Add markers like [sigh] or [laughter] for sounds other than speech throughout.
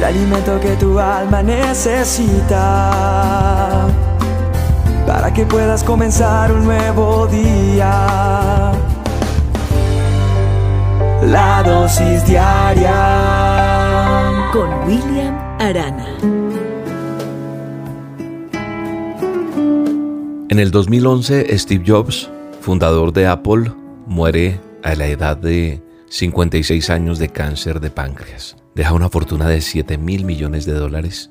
el alimento que tu alma necesita para que puedas comenzar un nuevo día. La dosis diaria con William Arana. En el 2011, Steve Jobs, fundador de Apple, muere a la edad de 56 años de cáncer de páncreas. Deja una fortuna de 7 mil millones de dólares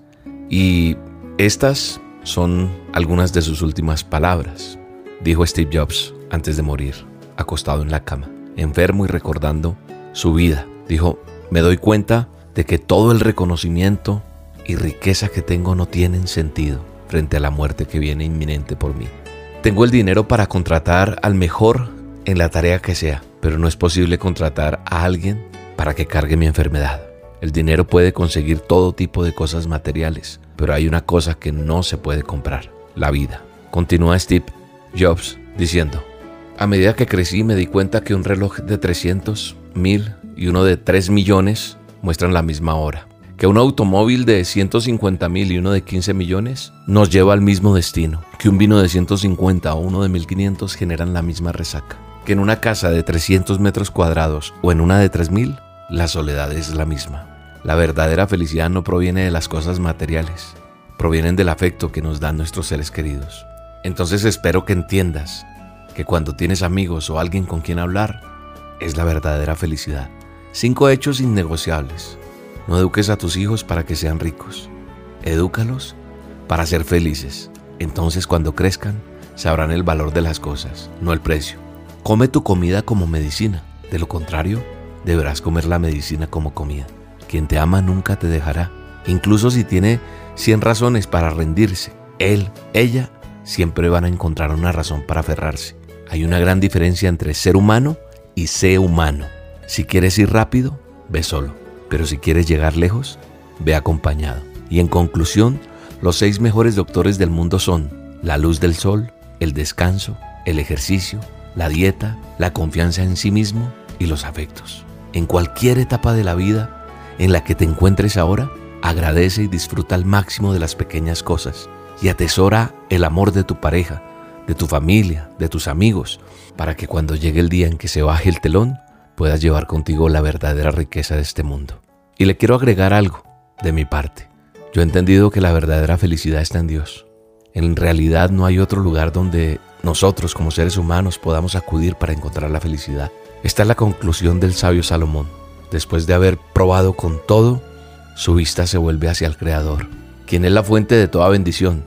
y estas son algunas de sus últimas palabras. Dijo Steve Jobs antes de morir, acostado en la cama, enfermo y recordando su vida. Dijo, me doy cuenta de que todo el reconocimiento y riqueza que tengo no tienen sentido frente a la muerte que viene inminente por mí. Tengo el dinero para contratar al mejor en la tarea que sea, pero no es posible contratar a alguien para que cargue mi enfermedad. El dinero puede conseguir todo tipo de cosas materiales, pero hay una cosa que no se puede comprar, la vida. Continúa Steve Jobs diciendo, a medida que crecí me di cuenta que un reloj de 300, 1000 y uno de 3 millones muestran la misma hora. Que un automóvil de 150 mil y uno de 15 millones nos lleva al mismo destino, que un vino de 150 o uno de 1500 generan la misma resaca, que en una casa de 300 metros cuadrados o en una de 3000, la soledad es la misma. La verdadera felicidad no proviene de las cosas materiales, provienen del afecto que nos dan nuestros seres queridos. Entonces espero que entiendas que cuando tienes amigos o alguien con quien hablar, es la verdadera felicidad. Cinco hechos innegociables no eduques a tus hijos para que sean ricos. Edúcalos para ser felices. Entonces cuando crezcan, sabrán el valor de las cosas, no el precio. Come tu comida como medicina. De lo contrario, deberás comer la medicina como comida. Quien te ama nunca te dejará. Incluso si tiene 100 razones para rendirse, él, ella, siempre van a encontrar una razón para aferrarse. Hay una gran diferencia entre ser humano y ser humano. Si quieres ir rápido, ve solo. Pero si quieres llegar lejos, ve acompañado. Y en conclusión, los seis mejores doctores del mundo son la luz del sol, el descanso, el ejercicio, la dieta, la confianza en sí mismo y los afectos. En cualquier etapa de la vida en la que te encuentres ahora, agradece y disfruta al máximo de las pequeñas cosas y atesora el amor de tu pareja, de tu familia, de tus amigos, para que cuando llegue el día en que se baje el telón, puedas llevar contigo la verdadera riqueza de este mundo. Y le quiero agregar algo de mi parte. Yo he entendido que la verdadera felicidad está en Dios. En realidad no hay otro lugar donde nosotros como seres humanos podamos acudir para encontrar la felicidad. Esta es la conclusión del sabio Salomón. Después de haber probado con todo, su vista se vuelve hacia el Creador, quien es la fuente de toda bendición.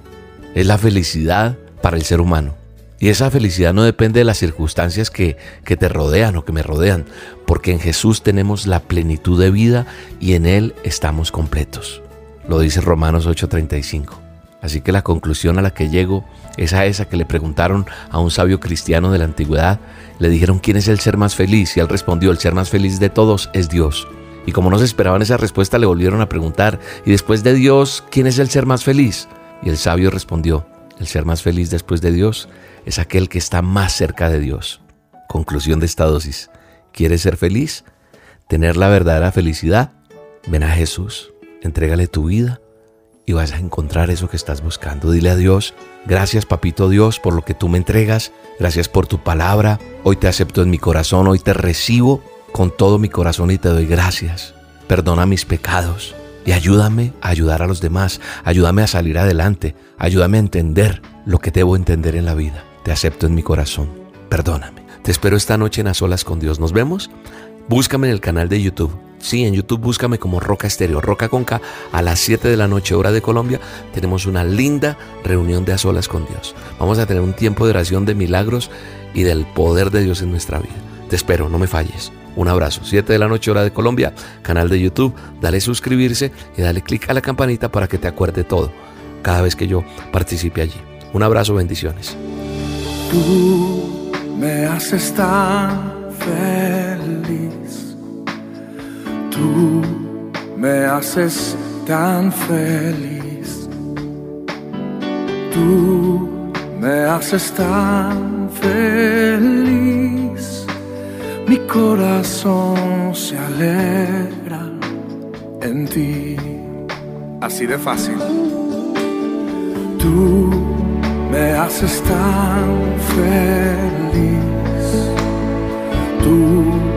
Es la felicidad para el ser humano. Y esa felicidad no depende de las circunstancias que, que te rodean o que me rodean, porque en Jesús tenemos la plenitud de vida y en Él estamos completos. Lo dice Romanos 8:35. Así que la conclusión a la que llego es a esa que le preguntaron a un sabio cristiano de la antigüedad. Le dijeron quién es el ser más feliz y él respondió el ser más feliz de todos es Dios. Y como no se esperaban esa respuesta le volvieron a preguntar y después de Dios, ¿quién es el ser más feliz? Y el sabio respondió, el ser más feliz después de Dios es aquel que está más cerca de Dios. Conclusión de esta dosis. ¿Quieres ser feliz? ¿Tener la verdadera felicidad? Ven a Jesús, entrégale tu vida y vas a encontrar eso que estás buscando. Dile a Dios, gracias papito Dios por lo que tú me entregas, gracias por tu palabra, hoy te acepto en mi corazón, hoy te recibo con todo mi corazón y te doy gracias. Perdona mis pecados y ayúdame a ayudar a los demás, ayúdame a salir adelante, ayúdame a entender lo que debo entender en la vida. Te acepto en mi corazón. Perdóname. Te espero esta noche en A Solas con Dios. Nos vemos. Búscame en el canal de YouTube. Sí, en YouTube búscame como Roca Estéreo, Roca Conca. A las 7 de la noche, hora de Colombia, tenemos una linda reunión de A Solas con Dios. Vamos a tener un tiempo de oración de milagros y del poder de Dios en nuestra vida. Te espero, no me falles. Un abrazo. 7 de la noche, hora de Colombia, canal de YouTube. Dale suscribirse y dale clic a la campanita para que te acuerde todo cada vez que yo participe allí. Un abrazo, bendiciones. Tú me haces tan feliz. Tú me haces tan feliz. Tú me haces tan feliz. Mi corazón se alegra en ti. Así de fácil. Tú me haces tan feliz. Tú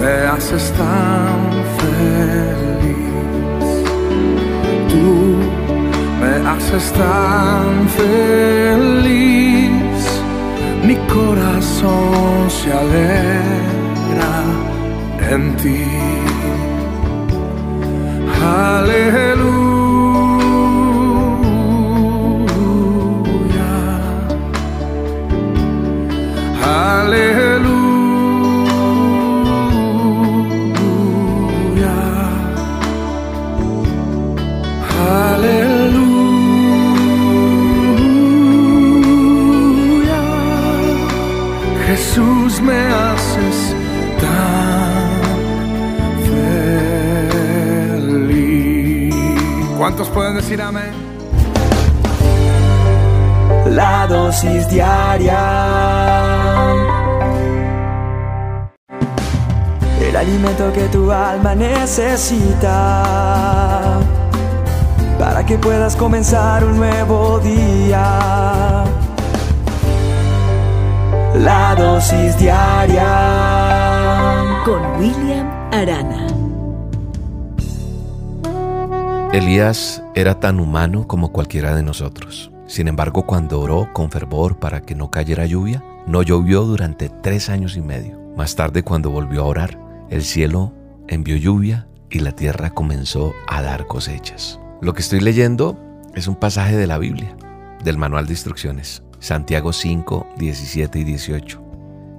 me haces tan feliz. Tú me haces tan feliz. Mi corazón se alegra en ti. Aleluya. Aleluya. ¿Cuántos pueden decir amén? La dosis diaria. El alimento que tu alma necesita para que puedas comenzar un nuevo día. La dosis diaria. Con William Arana. Elías era tan humano como cualquiera de nosotros. Sin embargo, cuando oró con fervor para que no cayera lluvia, no llovió durante tres años y medio. Más tarde, cuando volvió a orar, el cielo envió lluvia y la tierra comenzó a dar cosechas. Lo que estoy leyendo es un pasaje de la Biblia, del manual de instrucciones, Santiago 5, 17 y 18.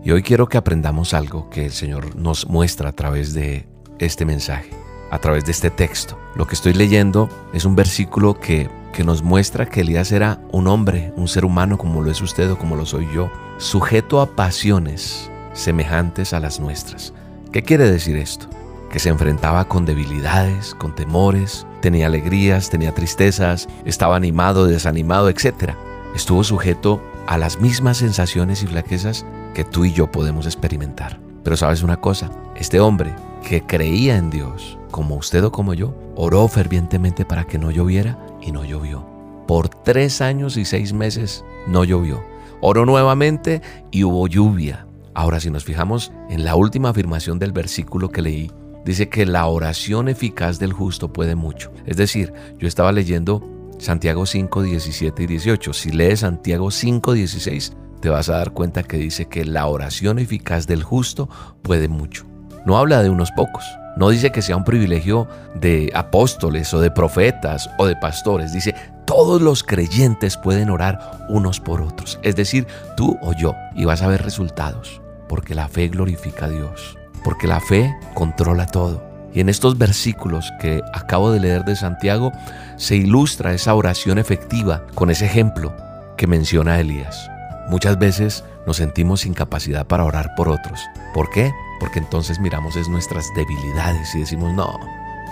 Y hoy quiero que aprendamos algo que el Señor nos muestra a través de este mensaje, a través de este texto. Lo que estoy leyendo es un versículo que, que nos muestra que Elías era un hombre, un ser humano como lo es usted o como lo soy yo, sujeto a pasiones semejantes a las nuestras. ¿Qué quiere decir esto? Que se enfrentaba con debilidades, con temores, tenía alegrías, tenía tristezas, estaba animado, desanimado, etc. Estuvo sujeto a las mismas sensaciones y flaquezas que tú y yo podemos experimentar. Pero sabes una cosa, este hombre que creía en Dios, como usted o como yo, oró fervientemente para que no lloviera y no llovió. Por tres años y seis meses no llovió. Oró nuevamente y hubo lluvia. Ahora, si nos fijamos en la última afirmación del versículo que leí, dice que la oración eficaz del justo puede mucho. Es decir, yo estaba leyendo Santiago 5, 17 y 18. Si lees Santiago 5, 16, te vas a dar cuenta que dice que la oración eficaz del justo puede mucho. No habla de unos pocos. No dice que sea un privilegio de apóstoles o de profetas o de pastores. Dice, todos los creyentes pueden orar unos por otros. Es decir, tú o yo. Y vas a ver resultados. Porque la fe glorifica a Dios. Porque la fe controla todo. Y en estos versículos que acabo de leer de Santiago se ilustra esa oración efectiva con ese ejemplo que menciona Elías. Muchas veces nos sentimos sin capacidad para orar por otros. ¿Por qué? Porque entonces miramos es nuestras debilidades y decimos, no,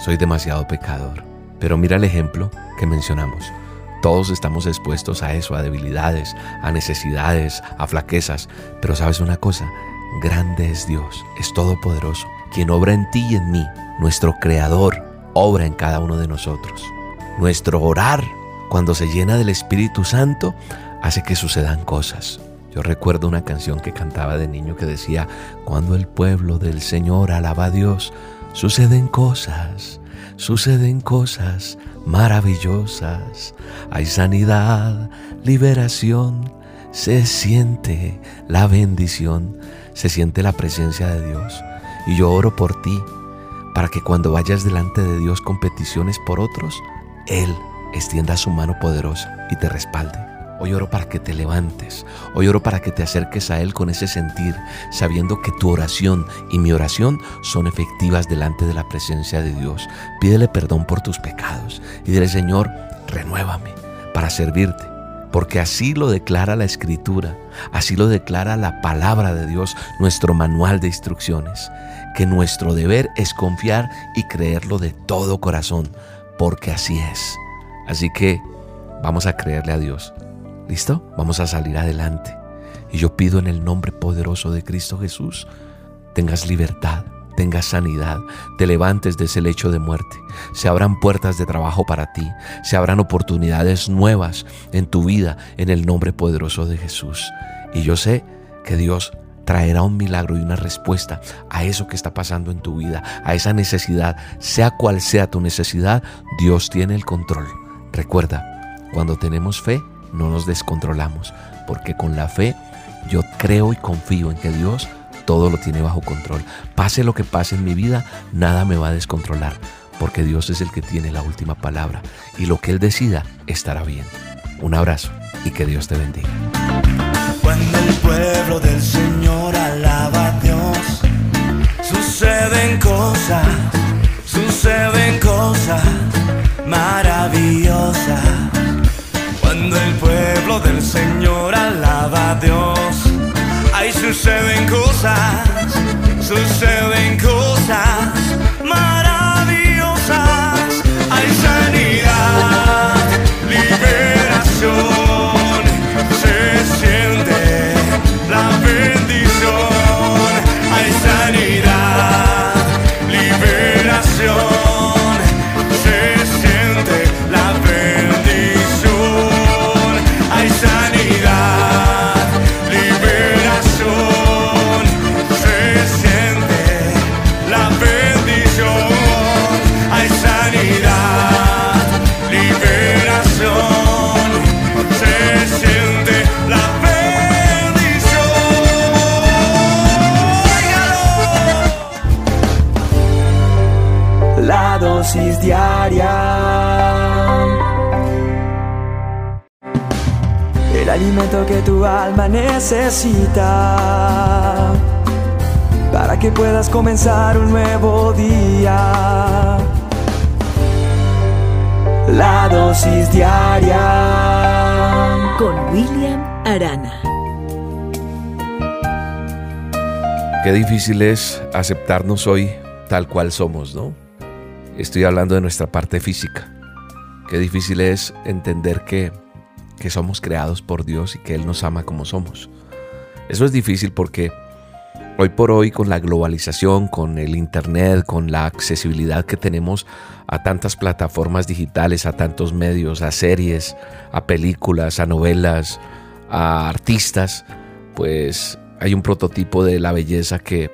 soy demasiado pecador. Pero mira el ejemplo que mencionamos. Todos estamos expuestos a eso, a debilidades, a necesidades, a flaquezas. Pero sabes una cosa, grande es Dios, es todopoderoso, quien obra en ti y en mí. Nuestro Creador obra en cada uno de nosotros. Nuestro orar, cuando se llena del Espíritu Santo, hace que sucedan cosas. Yo recuerdo una canción que cantaba de niño que decía, cuando el pueblo del Señor alaba a Dios, suceden cosas, suceden cosas maravillosas. Hay sanidad, liberación, se siente la bendición, se siente la presencia de Dios. Y yo oro por ti, para que cuando vayas delante de Dios con peticiones por otros, Él extienda su mano poderosa y te respalde. Hoy oro para que te levantes. Hoy oro para que te acerques a Él con ese sentir, sabiendo que tu oración y mi oración son efectivas delante de la presencia de Dios. Pídele perdón por tus pecados y dile, Señor, renuévame para servirte. Porque así lo declara la Escritura, así lo declara la palabra de Dios, nuestro manual de instrucciones, que nuestro deber es confiar y creerlo de todo corazón, porque así es. Así que vamos a creerle a Dios. ¿Listo? Vamos a salir adelante. Y yo pido en el nombre poderoso de Cristo Jesús, tengas libertad, tengas sanidad, te levantes de ese lecho de muerte, se abran puertas de trabajo para ti, se abran oportunidades nuevas en tu vida en el nombre poderoso de Jesús. Y yo sé que Dios traerá un milagro y una respuesta a eso que está pasando en tu vida, a esa necesidad, sea cual sea tu necesidad, Dios tiene el control. Recuerda, cuando tenemos fe, no nos descontrolamos, porque con la fe yo creo y confío en que Dios todo lo tiene bajo control. Pase lo que pase en mi vida, nada me va a descontrolar, porque Dios es el que tiene la última palabra y lo que Él decida estará bien. Un abrazo y que Dios te bendiga. Cuando el pueblo del Señor alaba a Dios, suceden cosas, suceden cosas maravillosas. Cuando el pueblo del Señor alaba a Dios, ahí suceden cosas, suceden cosas necesita. Para que puedas comenzar un nuevo día. La dosis diaria. Con William Arana. Qué difícil es aceptarnos hoy tal cual somos, ¿no? Estoy hablando de nuestra parte física. Qué difícil es entender que, que somos creados por Dios y que Él nos ama como somos. Eso es difícil porque hoy por hoy con la globalización, con el Internet, con la accesibilidad que tenemos a tantas plataformas digitales, a tantos medios, a series, a películas, a novelas, a artistas, pues hay un prototipo de la belleza que,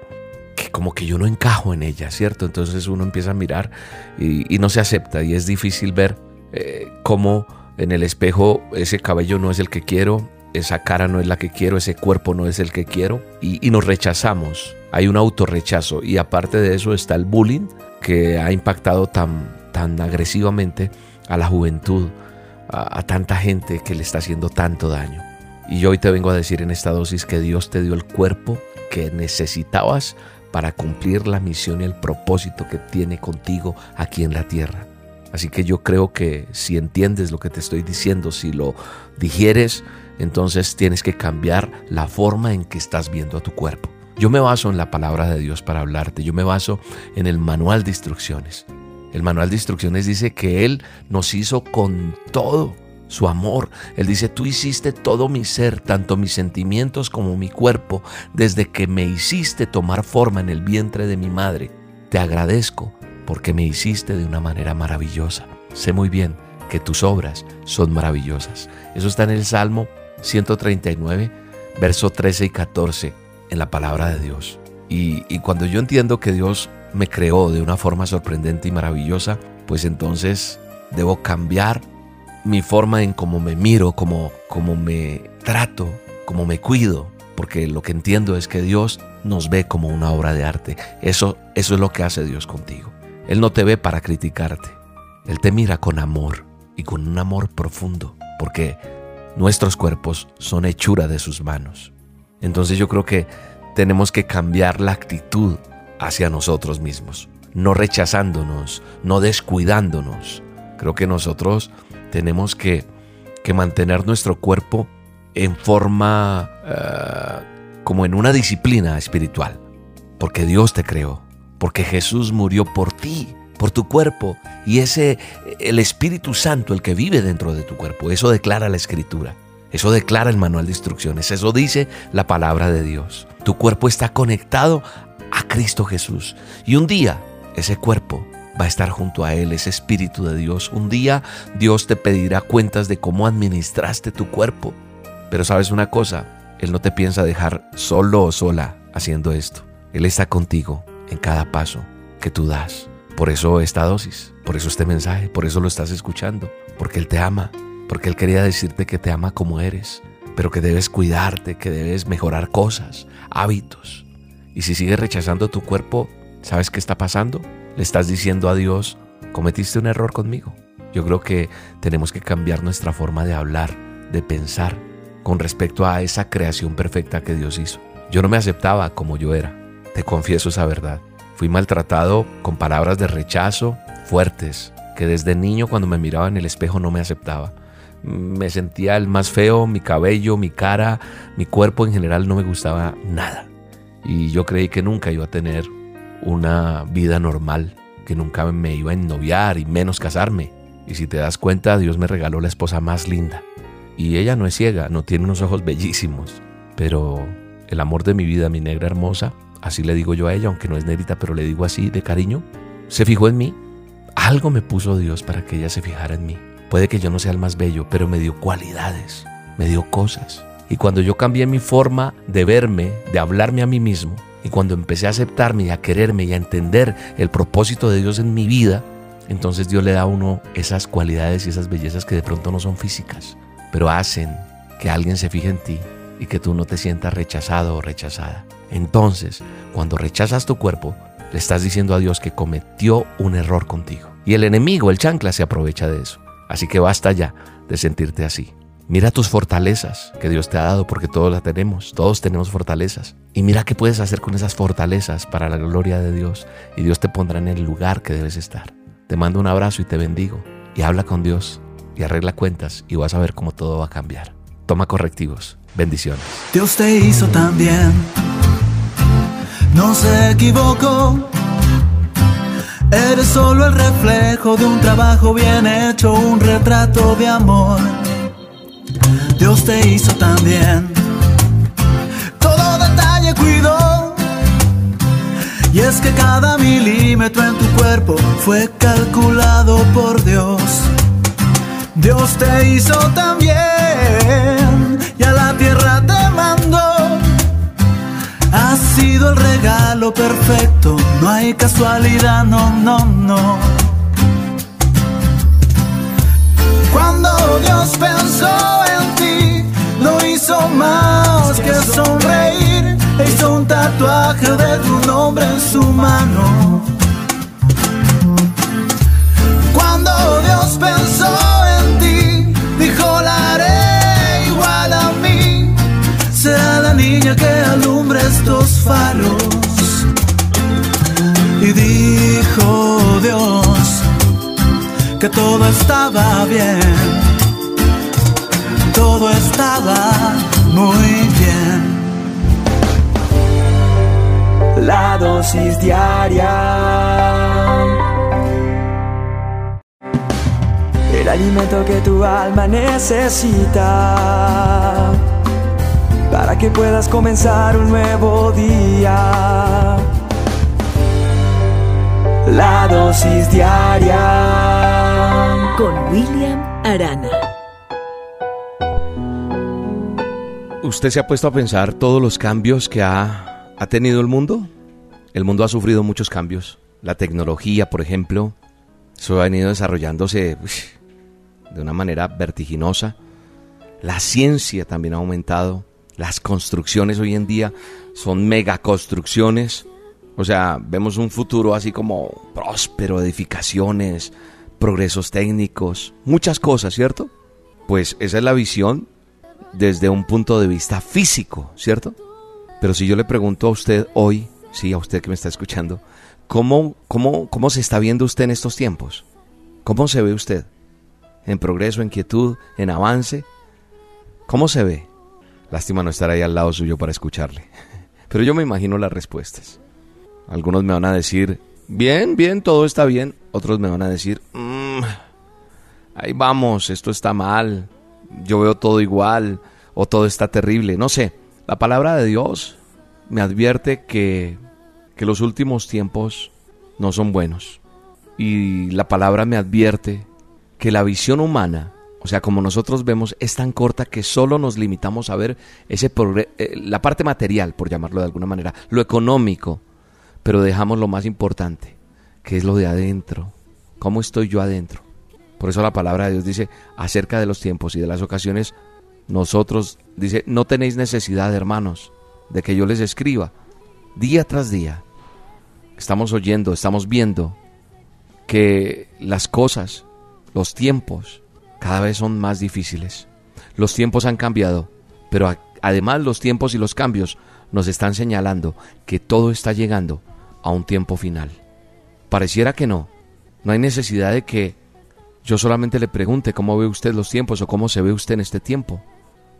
que como que yo no encajo en ella, ¿cierto? Entonces uno empieza a mirar y, no se acepta y es difícil ver eh, cómo en el espejo ese cabello no es el que quiero, esa cara no es la que quiero, ese cuerpo no es el que quiero y, nos rechazamos. Hay un autorrechazo y aparte de eso está el bullying que ha impactado tan, tan agresivamente a la juventud, a, a tanta gente que le está haciendo tanto daño. Y yo hoy te vengo a decir en esta dosis que Dios te dio el cuerpo que necesitabas para cumplir la misión y el propósito que tiene contigo aquí en la tierra. Así que yo creo que si entiendes lo que te estoy diciendo, si lo digieres, entonces tienes que cambiar la forma en que estás viendo a tu cuerpo. Yo me baso en la palabra de Dios para hablarte, yo me baso en el manual de instrucciones. El manual de instrucciones dice que Él nos hizo con todo su amor. Él dice, tú hiciste todo mi ser, tanto mis sentimientos como mi cuerpo, desde que me hiciste tomar forma en el vientre de mi madre. Te agradezco porque me hiciste de una manera maravillosa. Sé muy bien que tus obras son maravillosas. Eso está en el Salmo 139, verso 13 y 14, en la palabra de Dios. Y, y cuando yo entiendo que Dios me creó de una forma sorprendente y maravillosa, pues entonces debo cambiar mi forma en cómo me miro, cómo, cómo me trato, cómo me cuido, porque lo que entiendo es que Dios nos ve como una obra de arte. Eso, eso es lo que hace Dios contigo. Él no te ve para criticarte. Él te mira con amor y con un amor profundo, porque nuestros cuerpos son hechura de sus manos. Entonces yo creo que tenemos que cambiar la actitud hacia nosotros mismos, no rechazándonos, no descuidándonos. Creo que nosotros tenemos que, que mantener nuestro cuerpo en forma uh, como en una disciplina espiritual, porque Dios te creó, porque Jesús murió por ti, por tu cuerpo, y ese el Espíritu Santo el que vive dentro de tu cuerpo, eso declara la escritura. Eso declara el manual de instrucciones, eso dice la palabra de Dios. Tu cuerpo está conectado a Cristo Jesús. Y un día ese cuerpo va a estar junto a Él, ese Espíritu de Dios. Un día Dios te pedirá cuentas de cómo administraste tu cuerpo. Pero sabes una cosa, Él no te piensa dejar solo o sola haciendo esto. Él está contigo en cada paso que tú das. Por eso esta dosis, por eso este mensaje, por eso lo estás escuchando, porque Él te ama, porque Él quería decirte que te ama como eres, pero que debes cuidarte, que debes mejorar cosas, hábitos. Y si sigues rechazando tu cuerpo, ¿sabes qué está pasando? Le estás diciendo a Dios, cometiste un error conmigo. Yo creo que tenemos que cambiar nuestra forma de hablar, de pensar, con respecto a esa creación perfecta que Dios hizo. Yo no me aceptaba como yo era, te confieso esa verdad. Fui maltratado con palabras de rechazo fuertes, que desde niño cuando me miraba en el espejo no me aceptaba. Me sentía el más feo, mi cabello, mi cara, mi cuerpo en general no me gustaba nada. Y yo creí que nunca iba a tener una vida normal, que nunca me iba a ennoviar y menos casarme. Y si te das cuenta, Dios me regaló la esposa más linda. Y ella no es ciega, no tiene unos ojos bellísimos, pero el amor de mi vida, mi negra hermosa, así le digo yo a ella, aunque no es negrita, pero le digo así de cariño, se fijó en mí. Algo me puso Dios para que ella se fijara en mí. Puede que yo no sea el más bello, pero me dio cualidades, me dio cosas. Y cuando yo cambié mi forma de verme, de hablarme a mí mismo, y cuando empecé a aceptarme y a quererme y a entender el propósito de Dios en mi vida, entonces Dios le da a uno esas cualidades y esas bellezas que de pronto no son físicas, pero hacen que alguien se fije en ti y que tú no te sientas rechazado o rechazada. Entonces, cuando rechazas tu cuerpo, le estás diciendo a Dios que cometió un error contigo. Y el enemigo, el chancla, se aprovecha de eso. Así que basta ya de sentirte así. Mira tus fortalezas que Dios te ha dado porque todos las tenemos, todos tenemos fortalezas. Y mira qué puedes hacer con esas fortalezas para la gloria de Dios y Dios te pondrá en el lugar que debes estar. Te mando un abrazo y te bendigo y habla con Dios y arregla cuentas y vas a ver cómo todo va a cambiar. Toma correctivos. Bendiciones. Dios te hizo también. No se equivocó. Eres solo el reflejo de un trabajo bien hecho, un retrato de amor. Dios te hizo también. Todo detalle cuidó. Y es que cada milímetro en tu cuerpo fue calculado por Dios. Dios te hizo también. Y a la tierra te. Ha sido el regalo perfecto. No hay casualidad, no, no, no. Cuando Dios pensó en ti, no hizo más que sonreír. E hizo un tatuaje de tu nombre en su mano. Cuando Dios pensó en ti, dijo la haré igual a mí. Será la niña que alumbre estos faros. Y dijo Dios que todo estaba bien, todo estaba muy bien. La dosis diaria. El alimento que tu alma necesita para que puedas comenzar un nuevo día. La dosis diaria con William Arana. ¿Usted se ha puesto a pensar todos los cambios que ha, ha tenido el mundo? El mundo ha sufrido muchos cambios. La tecnología, por ejemplo, eso ha venido desarrollándose de una manera vertiginosa. La ciencia también ha aumentado. Las construcciones hoy en día son megaconstrucciones. O sea, vemos un futuro así como próspero, edificaciones, progresos técnicos, muchas cosas, ¿cierto? Pues esa es la visión desde un punto de vista físico, ¿cierto? Pero si yo le pregunto a usted hoy, sí, a usted que me está escuchando, ¿cómo, cómo, cómo se está viendo usted en estos tiempos? ¿Cómo se ve usted? ¿En progreso, en quietud, en avance? ¿Cómo se ve? Lástima no estar ahí al lado suyo para escucharle. [laughs] Pero yo me imagino las respuestas. Algunos me van a decir, bien, bien, todo está bien. Otros me van a decir, "Mm, ahí vamos, esto está mal. Yo veo todo igual o todo está terrible. No sé, la palabra de Dios me advierte que que los últimos tiempos no son buenos. Y la palabra me advierte que la visión humana, o sea, como nosotros vemos, es tan corta que solo nos limitamos a ver ese eh, la parte material, por llamarlo de alguna manera, lo económico, pero dejamos lo más importante, que es lo de adentro. ¿Cómo estoy yo adentro? Por eso la palabra de Dios dice acerca de los tiempos y de las ocasiones, nosotros, dice, no tenéis necesidad, hermanos, de que yo les escriba día tras día. Estamos oyendo, estamos viendo que las cosas, los tiempos, cada vez son más difíciles. Los tiempos han cambiado, pero además los tiempos y los cambios nos están señalando que todo está llegando a un tiempo final. Pareciera que no. No hay necesidad de que yo solamente le pregunte cómo ve usted los tiempos o cómo se ve usted en este tiempo.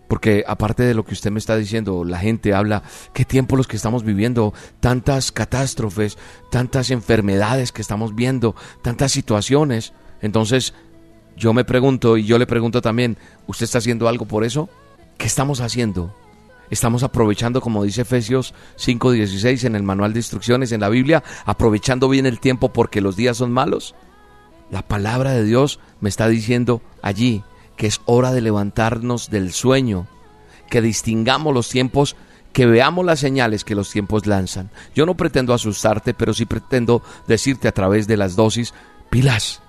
Porque aparte de lo que usted me está diciendo, la gente habla, qué tiempo los que estamos viviendo, tantas catástrofes, tantas enfermedades que estamos viendo, tantas situaciones. Entonces, yo me pregunto y yo le pregunto también, ¿usted está haciendo algo por eso? ¿Qué estamos haciendo? ¿Estamos aprovechando, como dice Efesios 5:16 en el manual de instrucciones en la Biblia, aprovechando bien el tiempo porque los días son malos? La palabra de Dios me está diciendo allí, que es hora de levantarnos del sueño, que distingamos los tiempos, que veamos las señales que los tiempos lanzan. Yo no pretendo asustarte, pero sí pretendo decirte a través de las dosis, pilas,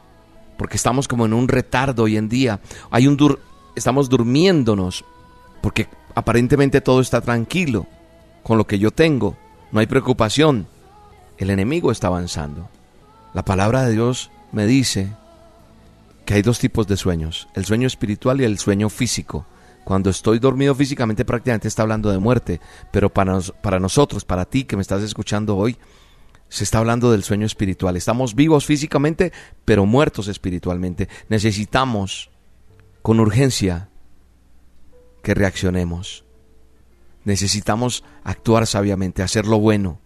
porque estamos como en un retardo hoy en día. Hay un dur estamos durmiéndonos, porque aparentemente todo está tranquilo con lo que yo tengo, no hay preocupación. El enemigo está avanzando. La palabra de Dios me dice que hay dos tipos de sueños, el sueño espiritual y el sueño físico. Cuando estoy dormido físicamente prácticamente está hablando de muerte, pero para, para nosotros, para ti que me estás escuchando hoy, se está hablando del sueño espiritual. Estamos vivos físicamente, pero muertos espiritualmente. Necesitamos con urgencia que reaccionemos. Necesitamos actuar sabiamente, hacer lo bueno,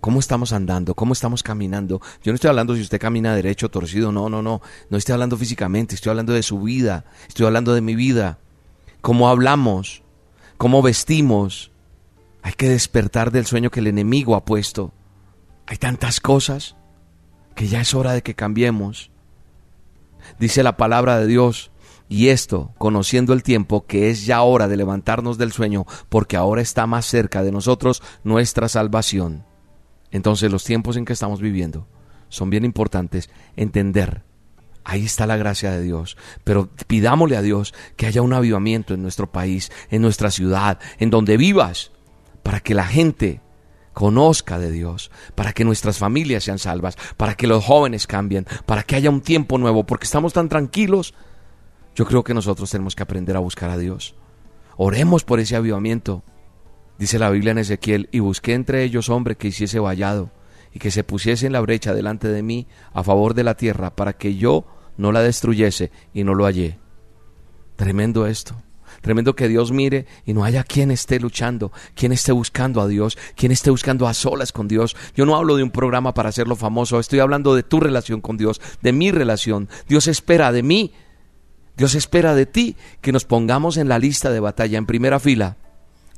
¿Cómo estamos andando? ¿Cómo estamos caminando? Yo no estoy hablando si usted camina derecho, torcido, no, no, no. No estoy hablando físicamente, estoy hablando de su vida, estoy hablando de mi vida. ¿Cómo hablamos? ¿Cómo vestimos? Hay que despertar del sueño que el enemigo ha puesto. Hay tantas cosas que ya es hora de que cambiemos. Dice la palabra de Dios, y esto, conociendo el tiempo, que es ya hora de levantarnos del sueño, porque ahora está más cerca de nosotros nuestra salvación. Entonces los tiempos en que estamos viviendo son bien importantes entender. Ahí está la gracia de Dios. Pero pidámosle a Dios que haya un avivamiento en nuestro país, en nuestra ciudad, en donde vivas, para que la gente conozca de Dios, para que nuestras familias sean salvas, para que los jóvenes cambien, para que haya un tiempo nuevo, porque estamos tan tranquilos. Yo creo que nosotros tenemos que aprender a buscar a Dios. Oremos por ese avivamiento. Dice la Biblia en Ezequiel, y busqué entre ellos hombre que hiciese vallado, y que se pusiese en la brecha delante de mí a favor de la tierra, para que yo no la destruyese, y no lo hallé. Tremendo esto. Tremendo que Dios mire y no haya quien esté luchando, quien esté buscando a Dios, quien esté buscando a solas con Dios. Yo no hablo de un programa para hacerlo famoso, estoy hablando de tu relación con Dios, de mi relación. Dios espera de mí, Dios espera de ti que nos pongamos en la lista de batalla en primera fila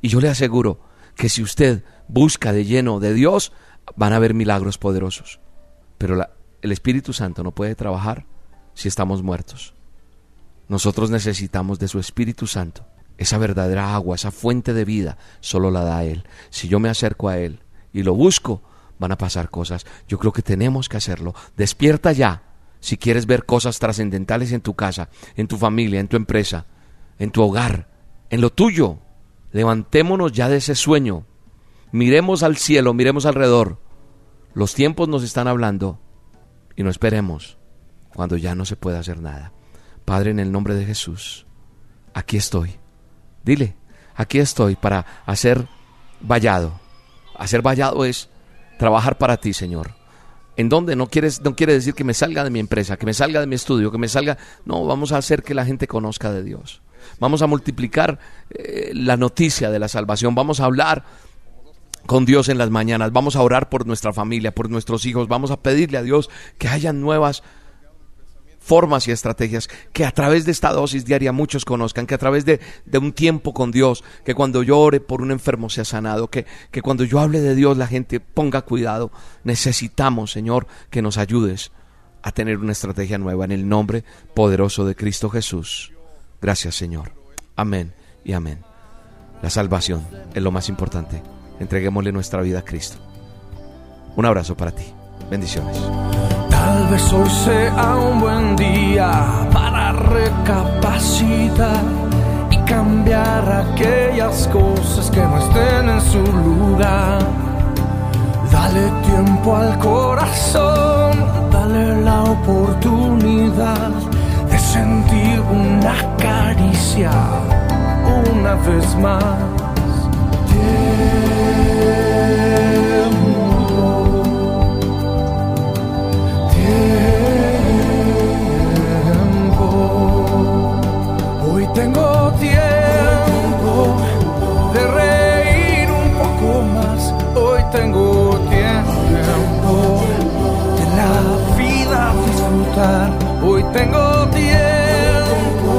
y yo le aseguro que si usted busca de lleno de Dios, van a haber milagros poderosos. Pero el Espíritu Santo no puede trabajar si estamos muertos. Nosotros necesitamos de su Espíritu Santo. Esa verdadera agua, esa fuente de vida, solo la da Él. Si yo me acerco a Él y lo busco, van a pasar cosas. Yo creo que tenemos que hacerlo. Despierta ya si quieres ver cosas trascendentales en tu casa, en tu familia, en tu empresa, en tu hogar, en lo tuyo. Levantémonos ya de ese sueño. Miremos al cielo, miremos alrededor. Los tiempos nos están hablando y no esperemos cuando ya no se pueda hacer nada. Padre, en el nombre de Jesús, aquí estoy. Dile, aquí estoy para hacer vallado. Hacer vallado es trabajar para ti, Señor. ¿En dónde? No, quieres, no quiere decir que me salga de mi empresa, que me salga de mi estudio, que me salga... No, vamos a hacer que la gente conozca de Dios. Vamos a multiplicar eh, la noticia de la salvación. Vamos a hablar con Dios en las mañanas. Vamos a orar por nuestra familia, por nuestros hijos. Vamos a pedirle a Dios que haya nuevas formas y estrategias que a través de esta dosis diaria muchos conozcan, que a través de, de un tiempo con Dios, que cuando yo ore por un enfermo sea sanado, que, que cuando yo hable de Dios la gente ponga cuidado. Necesitamos, Señor, que nos ayudes a tener una estrategia nueva en el nombre poderoso de Cristo Jesús. Gracias, Señor. Amén y amén. La salvación es lo más importante. Entreguémosle nuestra vida a Cristo. Un abrazo para ti. Bendiciones. Tal vez hoy sea un buen día para recapacitar y cambiar aquellas cosas que no estén en su lugar. Dale tiempo al corazón, dale la oportunidad de sentir una caricia una vez más. tiempo. Tiempo de reír un poco más. Hoy tengo tiempo de la vida disfrutar. Hoy tengo tiempo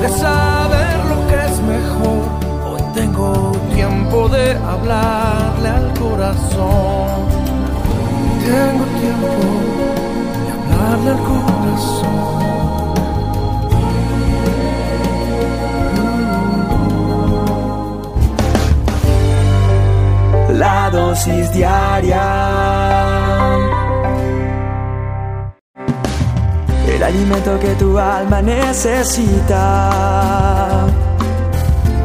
de saber lo que es mejor. Hoy tengo tiempo de hablarle al corazón. Tengo tiempo de hablarle al corazón. Dosis diaria. El alimento que tu alma necesita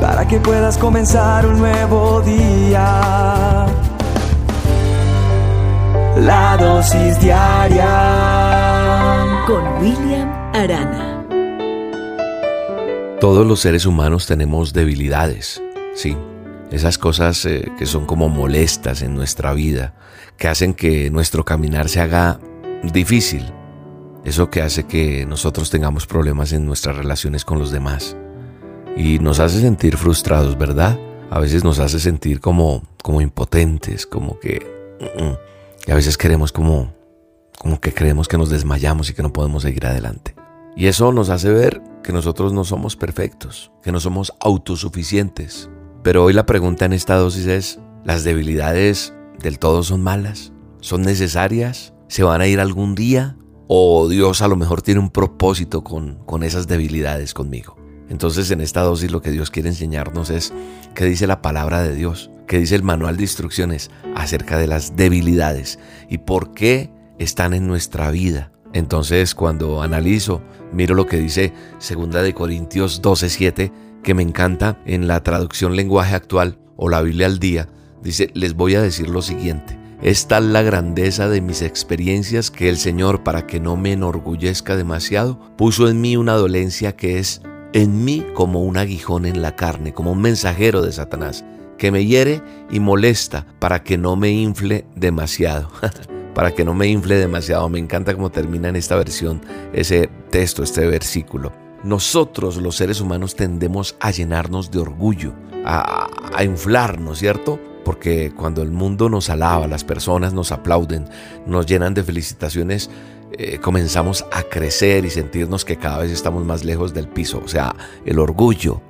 para que puedas comenzar un nuevo día. La dosis diaria. Con William Arana. Todos los seres humanos tenemos debilidades, sí. Esas cosas eh, que son como molestas en nuestra vida, que hacen que nuestro caminar se haga difícil. Eso que hace que nosotros tengamos problemas en nuestras relaciones con los demás. Y nos hace sentir frustrados, ¿verdad? A veces nos hace sentir como, como impotentes, como que... Y a veces queremos como, como que creemos que nos desmayamos y que no podemos seguir adelante. Y eso nos hace ver que nosotros no somos perfectos, que no somos autosuficientes. Pero hoy la pregunta en esta dosis es, ¿las debilidades del todo son malas? ¿Son necesarias? ¿Se van a ir algún día? ¿O Dios a lo mejor tiene un propósito con, con esas debilidades conmigo? Entonces en esta dosis lo que Dios quiere enseñarnos es qué dice la palabra de Dios, qué dice el manual de instrucciones acerca de las debilidades y por qué están en nuestra vida. Entonces cuando analizo, miro lo que dice 2 de Corintios 12:7, que me encanta en la traducción lenguaje actual o la Biblia al día, dice, les voy a decir lo siguiente. Es tal la grandeza de mis experiencias que el Señor, para que no me enorgullezca demasiado, puso en mí una dolencia que es en mí como un aguijón en la carne, como un mensajero de Satanás, que me hiere y molesta para que no me infle demasiado. [laughs] para que no me infle demasiado. Me encanta cómo termina en esta versión ese texto, este versículo. Nosotros los seres humanos tendemos a llenarnos de orgullo, a, a inflarnos, ¿cierto? Porque cuando el mundo nos alaba, las personas nos aplauden, nos llenan de felicitaciones, eh, comenzamos a crecer y sentirnos que cada vez estamos más lejos del piso, o sea, el orgullo.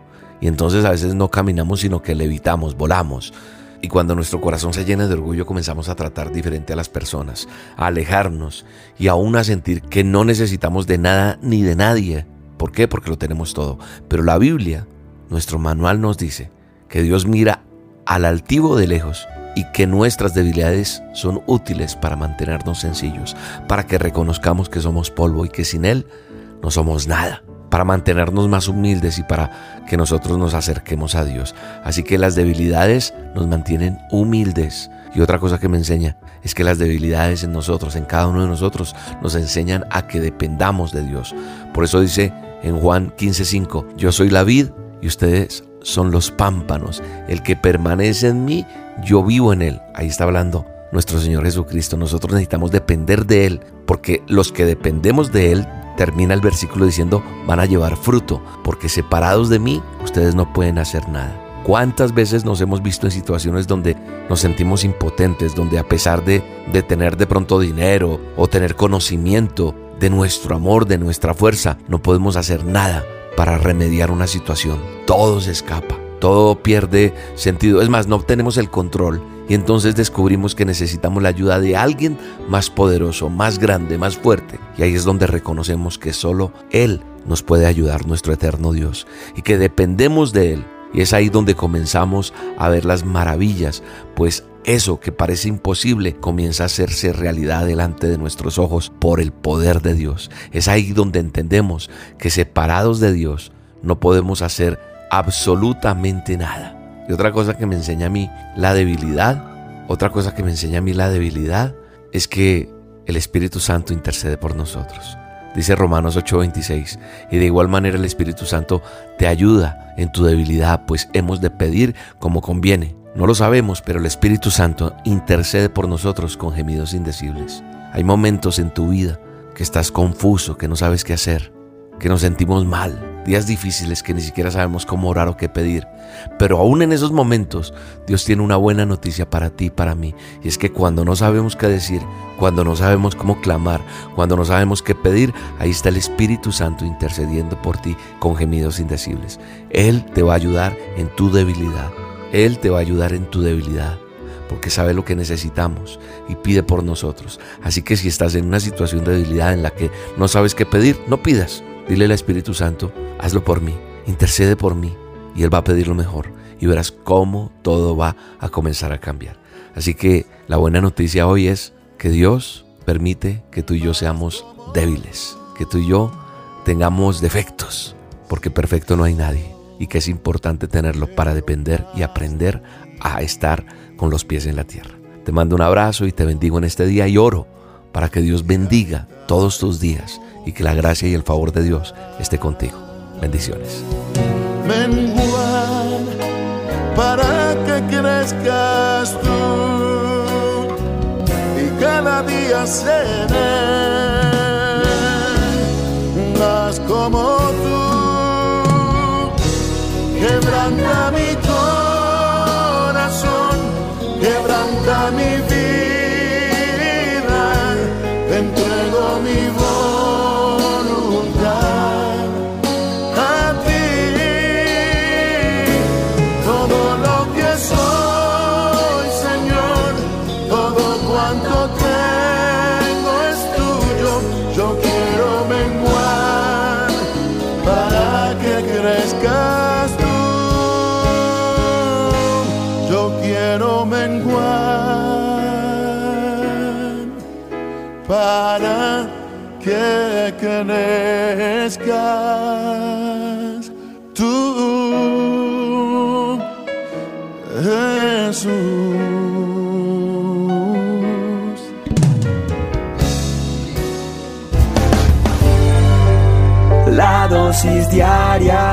Y entonces a veces no caminamos, sino que levitamos, volamos. Y cuando nuestro corazón se llena de orgullo comenzamos a tratar diferente a las personas, a alejarnos y aún a sentir que no necesitamos de nada ni de nadie. ¿Por qué? Porque lo tenemos todo. Pero la Biblia, nuestro manual nos dice que Dios mira al altivo de lejos y que nuestras debilidades son útiles para mantenernos sencillos, para que reconozcamos que somos polvo y que sin Él no somos nada, para mantenernos más humildes y para que nosotros nos acerquemos a Dios. Así que las debilidades nos mantienen humildes. Y otra cosa que me enseña es que las debilidades en nosotros, en cada uno de nosotros, nos enseñan a que dependamos de Dios. Por eso dice en Juan 15:5, yo soy la vid y ustedes son los pámpanos. El que permanece en mí, yo vivo en él. Ahí está hablando nuestro Señor Jesucristo. Nosotros necesitamos depender de Él, porque los que dependemos de Él, termina el versículo diciendo, van a llevar fruto, porque separados de mí, ustedes no pueden hacer nada. ¿Cuántas veces nos hemos visto en situaciones donde nos sentimos impotentes, donde a pesar de, de tener de pronto dinero o tener conocimiento, de nuestro amor, de nuestra fuerza, no podemos hacer nada para remediar una situación. Todo se escapa, todo pierde sentido. Es más, no obtenemos el control y entonces descubrimos que necesitamos la ayuda de alguien más poderoso, más grande, más fuerte. Y ahí es donde reconocemos que solo Él nos puede ayudar, nuestro eterno Dios, y que dependemos de Él. Y es ahí donde comenzamos a ver las maravillas, pues eso que parece imposible comienza a hacerse realidad delante de nuestros ojos por el poder de Dios. Es ahí donde entendemos que separados de Dios no podemos hacer absolutamente nada. Y otra cosa que me enseña a mí la debilidad, otra cosa que me enseña a mí la debilidad es que el Espíritu Santo intercede por nosotros. Dice Romanos 8:26, y de igual manera el Espíritu Santo te ayuda en tu debilidad, pues hemos de pedir como conviene. No lo sabemos, pero el Espíritu Santo intercede por nosotros con gemidos indecibles. Hay momentos en tu vida que estás confuso, que no sabes qué hacer, que nos sentimos mal, días difíciles que ni siquiera sabemos cómo orar o qué pedir. Pero aún en esos momentos, Dios tiene una buena noticia para ti y para mí. Y es que cuando no sabemos qué decir, cuando no sabemos cómo clamar, cuando no sabemos qué pedir, ahí está el Espíritu Santo intercediendo por ti con gemidos indecibles. Él te va a ayudar en tu debilidad. Él te va a ayudar en tu debilidad porque sabe lo que necesitamos y pide por nosotros. Así que si estás en una situación de debilidad en la que no sabes qué pedir, no pidas. Dile al Espíritu Santo, hazlo por mí, intercede por mí y Él va a pedir lo mejor y verás cómo todo va a comenzar a cambiar. Así que la buena noticia hoy es que Dios permite que tú y yo seamos débiles, que tú y yo tengamos defectos, porque perfecto no hay nadie y que es importante tenerlo para depender y aprender a estar con los pies en la tierra. Te mando un abrazo y te bendigo en este día y oro para que Dios bendiga todos tus días y que la gracia y el favor de Dios esté contigo. Bendiciones. Menguar para que crezcas tú y cada día seré más como tú. Quebranta mi corazón, quebranta mi vida, crezcas tú, Jesús. La dosis diaria.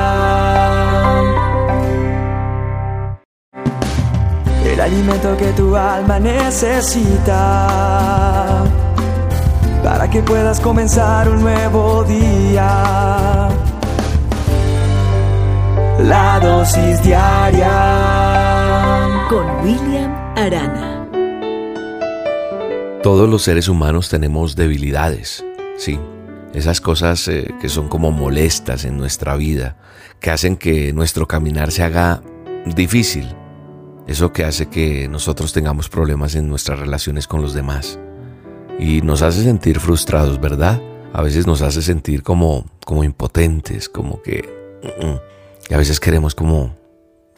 El alimento que tu alma necesita que puedas comenzar un nuevo día. La dosis diaria. Con William Arana. Todos los seres humanos tenemos debilidades, sí. Esas cosas eh, que son como molestas en nuestra vida, que hacen que nuestro caminar se haga difícil. Eso que hace que nosotros tengamos problemas en nuestras relaciones con los demás. Y nos hace sentir frustrados, ¿verdad? A veces nos hace sentir como, como impotentes, como que... mm, mm. Y a veces queremos como,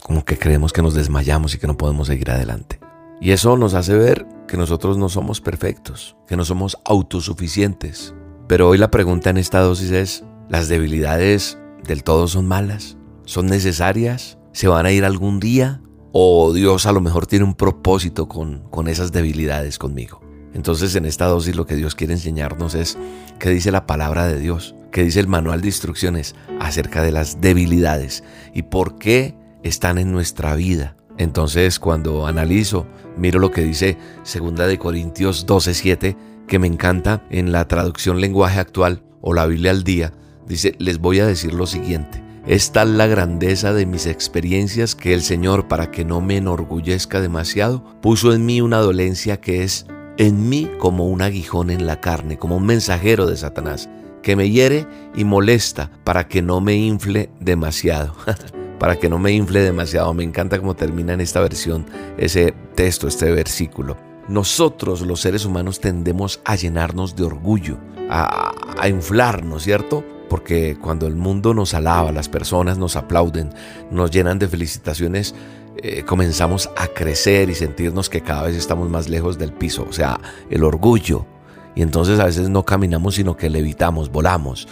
como que creemos que nos desmayamos y que no podemos seguir adelante. Y eso nos hace ver que nosotros no somos perfectos, que no somos autosuficientes. Pero hoy la pregunta en esta dosis es, ¿las debilidades del todo son malas? ¿Son necesarias? ¿Se van a ir algún día? ¿O Dios a lo mejor tiene un propósito con, con esas debilidades conmigo? Entonces en esta dosis lo que Dios quiere enseñarnos es qué dice la palabra de Dios, qué dice el manual de instrucciones acerca de las debilidades y por qué están en nuestra vida. Entonces cuando analizo, miro lo que dice 2 de Corintios 12:7, que me encanta en la traducción lenguaje actual o la Biblia al día, dice, les voy a decir lo siguiente. Es tal la grandeza de mis experiencias que el Señor, para que no me enorgullezca demasiado, puso en mí una dolencia que es en mí como un aguijón en la carne, como un mensajero de Satanás, que me hiere y molesta para que no me infle demasiado. [laughs] para que no me infle demasiado. Me encanta cómo termina en esta versión ese texto, este versículo. Nosotros los seres humanos tendemos a llenarnos de orgullo, a, a inflarnos, ¿cierto? Porque cuando el mundo nos alaba, las personas nos aplauden, nos llenan de felicitaciones, eh, comenzamos a crecer y sentirnos que cada vez estamos más lejos del piso, o sea, el orgullo. Y entonces a veces no caminamos, sino que levitamos, volamos.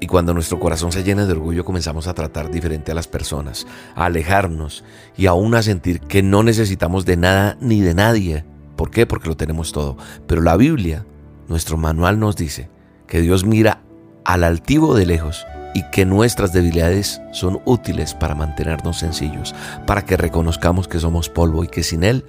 Y cuando nuestro corazón se llena de orgullo comenzamos a tratar diferente a las personas, a alejarnos y aún a sentir que no necesitamos de nada ni de nadie. ¿Por qué? Porque lo tenemos todo. Pero la Biblia, nuestro manual nos dice que Dios mira al altivo de lejos y que nuestras debilidades son útiles para mantenernos sencillos, para que reconozcamos que somos polvo y que sin Él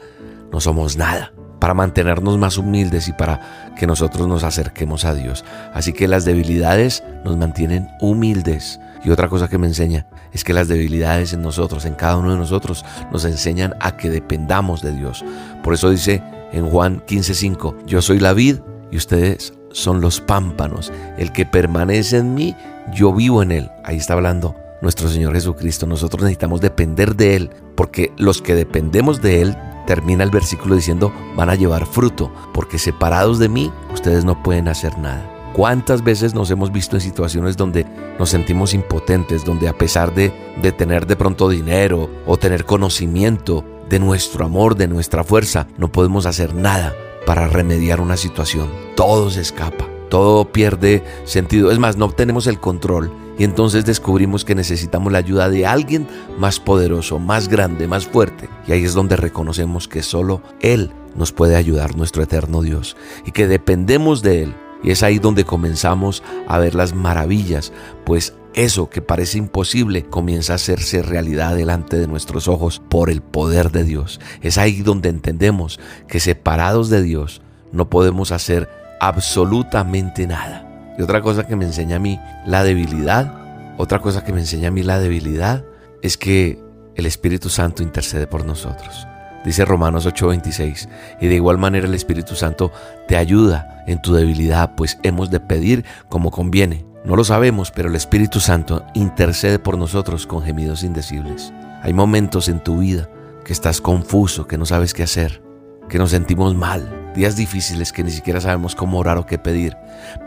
no somos nada, para mantenernos más humildes y para que nosotros nos acerquemos a Dios. Así que las debilidades nos mantienen humildes. Y otra cosa que me enseña es que las debilidades en nosotros, en cada uno de nosotros, nos enseñan a que dependamos de Dios. Por eso dice en Juan 15:5, yo soy la vid y ustedes son los pámpanos. El que permanece en mí, yo vivo en él. Ahí está hablando nuestro Señor Jesucristo. Nosotros necesitamos depender de Él, porque los que dependemos de Él, termina el versículo diciendo, van a llevar fruto, porque separados de mí, ustedes no pueden hacer nada. ¿Cuántas veces nos hemos visto en situaciones donde nos sentimos impotentes, donde a pesar de, de tener de pronto dinero o tener conocimiento de nuestro amor, de nuestra fuerza, no podemos hacer nada para remediar una situación? Todo se escapa todo pierde sentido. Es más, no obtenemos el control y entonces descubrimos que necesitamos la ayuda de alguien más poderoso, más grande, más fuerte. Y ahí es donde reconocemos que solo Él nos puede ayudar, nuestro eterno Dios, y que dependemos de Él. Y es ahí donde comenzamos a ver las maravillas, pues eso que parece imposible comienza a hacerse realidad delante de nuestros ojos por el poder de Dios. Es ahí donde entendemos que separados de Dios no podemos hacer absolutamente nada. Y otra cosa que me enseña a mí la debilidad, otra cosa que me enseña a mí la debilidad es que el Espíritu Santo intercede por nosotros. Dice Romanos 8:26, y de igual manera el Espíritu Santo te ayuda en tu debilidad, pues hemos de pedir como conviene. No lo sabemos, pero el Espíritu Santo intercede por nosotros con gemidos indecibles. Hay momentos en tu vida que estás confuso, que no sabes qué hacer, que nos sentimos mal, días difíciles que ni siquiera sabemos cómo orar o qué pedir.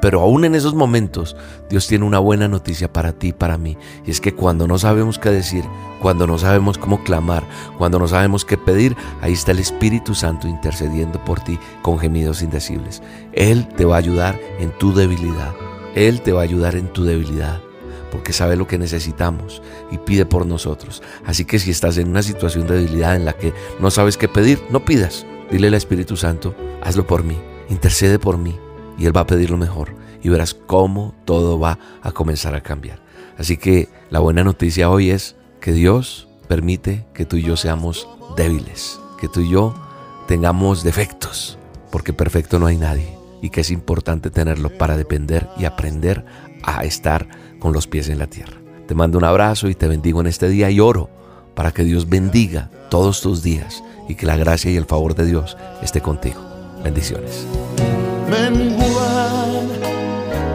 Pero aún en esos momentos, Dios tiene una buena noticia para ti y para mí. Y es que cuando no sabemos qué decir, cuando no sabemos cómo clamar, cuando no sabemos qué pedir, ahí está el Espíritu Santo intercediendo por ti con gemidos indecibles. Él te va a ayudar en tu debilidad. Él te va a ayudar en tu debilidad porque sabe lo que necesitamos y pide por nosotros. Así que si estás en una situación de debilidad en la que no sabes qué pedir, no pidas. Dile al Espíritu Santo, hazlo por mí, intercede por mí y Él va a pedir lo mejor y verás cómo todo va a comenzar a cambiar. Así que la buena noticia hoy es que Dios permite que tú y yo seamos débiles, que tú y yo tengamos defectos, porque perfecto no hay nadie y que es importante tenerlo para depender y aprender a estar con los pies en la tierra. Te mando un abrazo y te bendigo en este día y oro para que Dios bendiga todos tus días y que la gracia y el favor de Dios esté contigo. Bendiciones. Menguar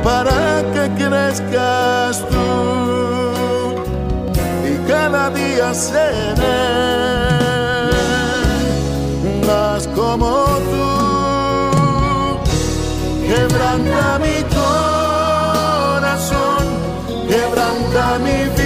para que crezcas tú y cada día seré más como tú. Quebranta mi corazón, quebranta mi vida,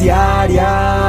La dosis diaria